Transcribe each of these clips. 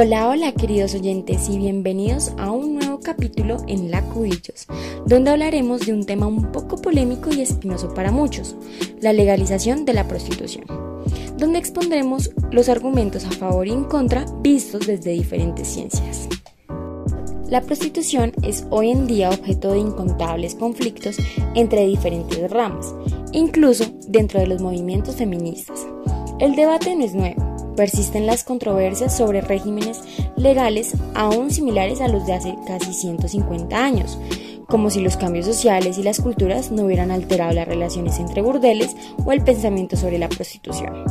Hola, hola queridos oyentes y bienvenidos a un nuevo capítulo en La Cubillos, donde hablaremos de un tema un poco polémico y espinoso para muchos, la legalización de la prostitución, donde expondremos los argumentos a favor y en contra vistos desde diferentes ciencias. La prostitución es hoy en día objeto de incontables conflictos entre diferentes ramas, incluso dentro de los movimientos feministas. El debate no es nuevo, persisten las controversias sobre regímenes legales aún similares a los de hace casi 150 años, como si los cambios sociales y las culturas no hubieran alterado las relaciones entre burdeles o el pensamiento sobre la prostitución.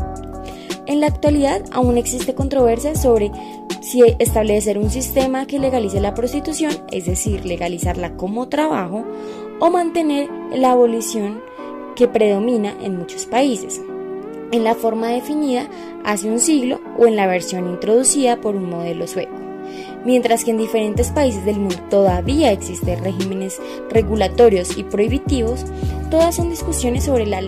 En la actualidad aún existe controversia sobre si establecer un sistema que legalice la prostitución, es decir, legalizarla como trabajo, o mantener la abolición que predomina en muchos países en la forma definida hace un siglo o en la versión introducida por un modelo sueco. Mientras que en diferentes países del mundo todavía existen regímenes regulatorios y prohibitivos, todas son discusiones sobre la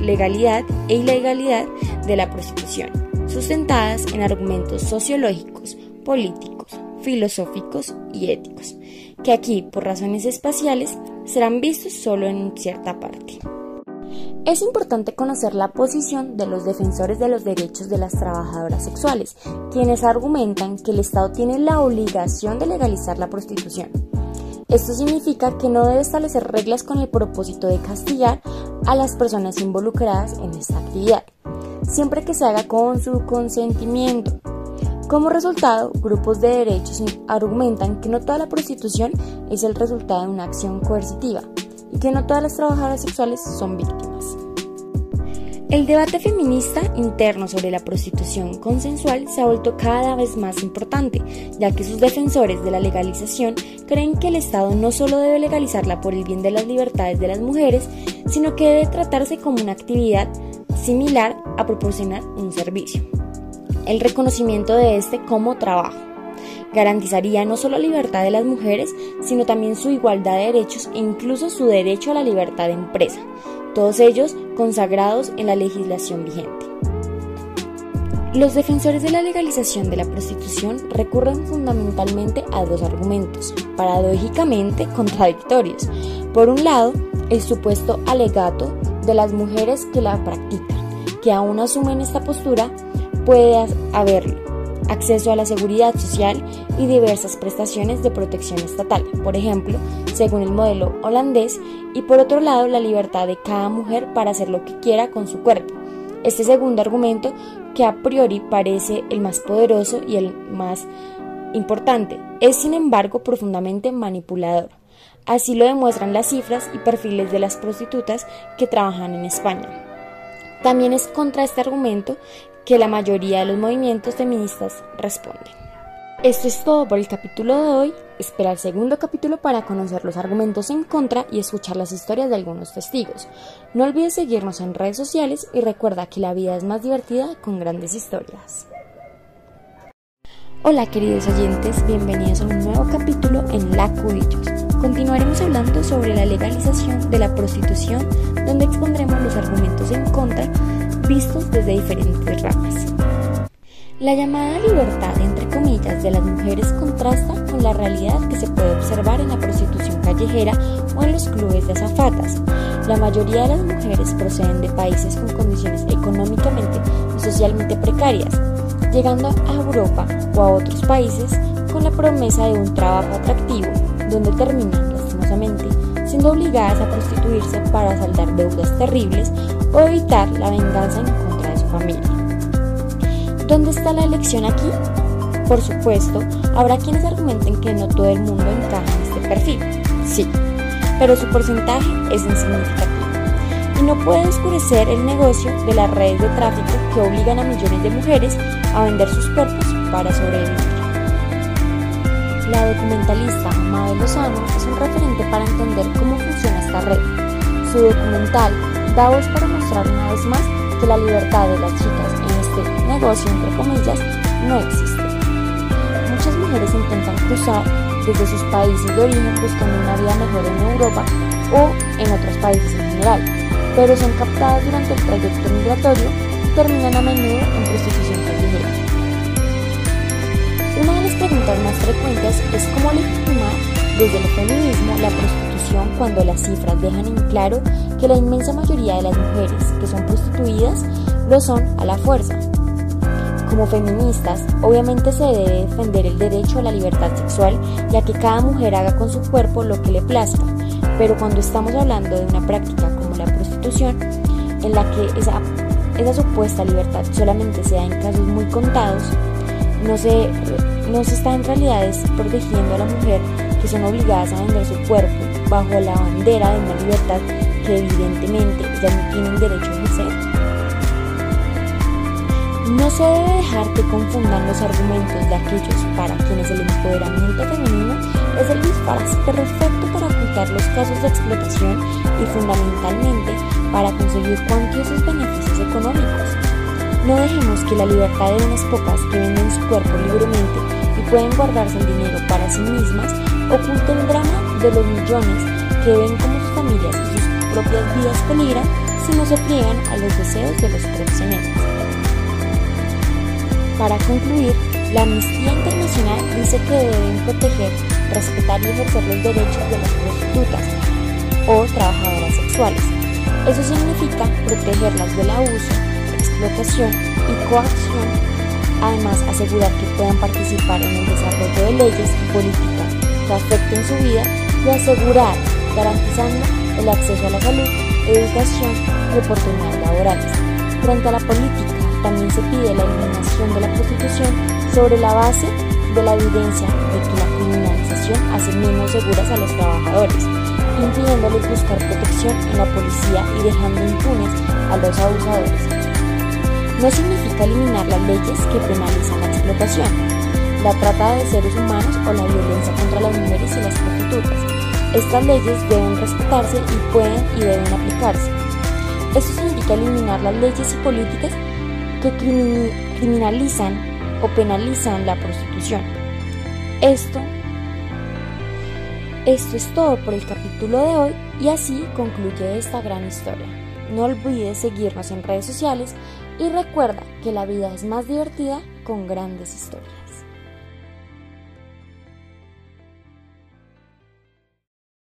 legalidad e ilegalidad de la prostitución, sustentadas en argumentos sociológicos, políticos, filosóficos y éticos, que aquí, por razones espaciales, serán vistos solo en cierta parte. Es importante conocer la posición de los defensores de los derechos de las trabajadoras sexuales, quienes argumentan que el Estado tiene la obligación de legalizar la prostitución. Esto significa que no debe establecer reglas con el propósito de castigar a las personas involucradas en esta actividad, siempre que se haga con su consentimiento. Como resultado, grupos de derechos argumentan que no toda la prostitución es el resultado de una acción coercitiva que no todas las trabajadoras sexuales son víctimas. El debate feminista interno sobre la prostitución consensual se ha vuelto cada vez más importante, ya que sus defensores de la legalización creen que el Estado no solo debe legalizarla por el bien de las libertades de las mujeres, sino que debe tratarse como una actividad similar a proporcionar un servicio. El reconocimiento de este como trabajo garantizaría no solo la libertad de las mujeres, sino también su igualdad de derechos e incluso su derecho a la libertad de empresa, todos ellos consagrados en la legislación vigente. Los defensores de la legalización de la prostitución recurren fundamentalmente a dos argumentos, paradójicamente contradictorios. Por un lado, el supuesto alegato de las mujeres que la practican, que aún asumen esta postura, puede haberlo acceso a la seguridad social y diversas prestaciones de protección estatal, por ejemplo, según el modelo holandés, y por otro lado la libertad de cada mujer para hacer lo que quiera con su cuerpo. Este segundo argumento, que a priori parece el más poderoso y el más importante, es sin embargo profundamente manipulador. Así lo demuestran las cifras y perfiles de las prostitutas que trabajan en España. También es contra este argumento que la mayoría de los movimientos feministas responden. Esto es todo por el capítulo de hoy. Espera el segundo capítulo para conocer los argumentos en contra y escuchar las historias de algunos testigos. No olvides seguirnos en redes sociales y recuerda que la vida es más divertida con grandes historias. Hola queridos oyentes, bienvenidos a un nuevo capítulo en La Cubillos. Continuaremos hablando sobre la legalización de la prostitución, donde expondremos los argumentos en contra vistos desde diferentes ramas. La llamada libertad, entre comillas, de las mujeres contrasta con la realidad que se puede observar en la prostitución callejera o en los clubes de azafatas. La mayoría de las mujeres proceden de países con condiciones económicamente y socialmente precarias, llegando a Europa o a otros países con la promesa de un trabajo atractivo, donde terminan, lastimosamente, siendo obligadas a prostituirse para saldar deudas terribles o evitar la venganza en contra de su familia. ¿Dónde está la elección aquí? Por supuesto, habrá quienes argumenten que no todo el mundo encaja en este perfil. Sí, pero su porcentaje es insignificativo. Y no puede oscurecer el negocio de las redes de tráfico que obligan a millones de mujeres a vender sus cuerpos para sobrevivir. La documentalista Mabel Lozano es un referente para entender cómo funciona esta red. Su documental da voz para mostrar una vez más que la libertad de las chicas en este negocio, entre comillas, no existe. Muchas mujeres intentan cruzar desde sus países de origen buscando una vida mejor en Europa o en otros países en general, pero son captadas durante el trayecto migratorio y terminan a menudo en prostitución frecuentes es cómo legitimar desde el feminismo la prostitución cuando las cifras dejan en claro que la inmensa mayoría de las mujeres que son prostituidas lo son a la fuerza. Como feministas, obviamente se debe defender el derecho a la libertad sexual y a que cada mujer haga con su cuerpo lo que le plazca, pero cuando estamos hablando de una práctica como la prostitución, en la que esa, esa supuesta libertad solamente se da en casos muy contados, no se, no se está en realidad protegiendo a la mujer que son obligadas a vender su cuerpo bajo la bandera de una libertad que evidentemente ya no tienen derecho a ejercer. No se debe dejar que confundan los argumentos de aquellos para quienes el empoderamiento femenino es el disfraz perfecto para ocultar los casos de explotación y fundamentalmente para conseguir cuantiosos beneficios. No dejemos que la libertad de unas pocas que venden su cuerpo libremente y pueden guardarse el dinero para sí mismas oculte el drama de los millones que ven como sus familias y sus propias vidas peligran si no se pliegan a los deseos de los proxenetas. Para concluir, la Amnistía Internacional dice que deben proteger, respetar y ejercer los derechos de las prostitutas o trabajadoras sexuales. Eso significa protegerlas del abuso, explotación y coacción, además asegurar que puedan participar en el desarrollo de leyes y políticas que afecten su vida y asegurar, garantizando el acceso a la salud, educación y oportunidades laborales. Frente a la política, también se pide la eliminación de la prostitución sobre la base de la evidencia de que la criminalización hace menos seguras a los trabajadores, impidiéndoles buscar protección en la policía y dejando impunes a los abusadores. No significa eliminar las leyes que penalizan la explotación, la trata de seres humanos o la violencia contra las mujeres y las prostitutas. Estas leyes deben respetarse y pueden y deben aplicarse. Esto significa eliminar las leyes y políticas que criminalizan o penalizan la prostitución. Esto, esto es todo por el capítulo de hoy y así concluye esta gran historia. No olvides seguirnos en redes sociales y recuerda que la vida es más divertida con grandes historias.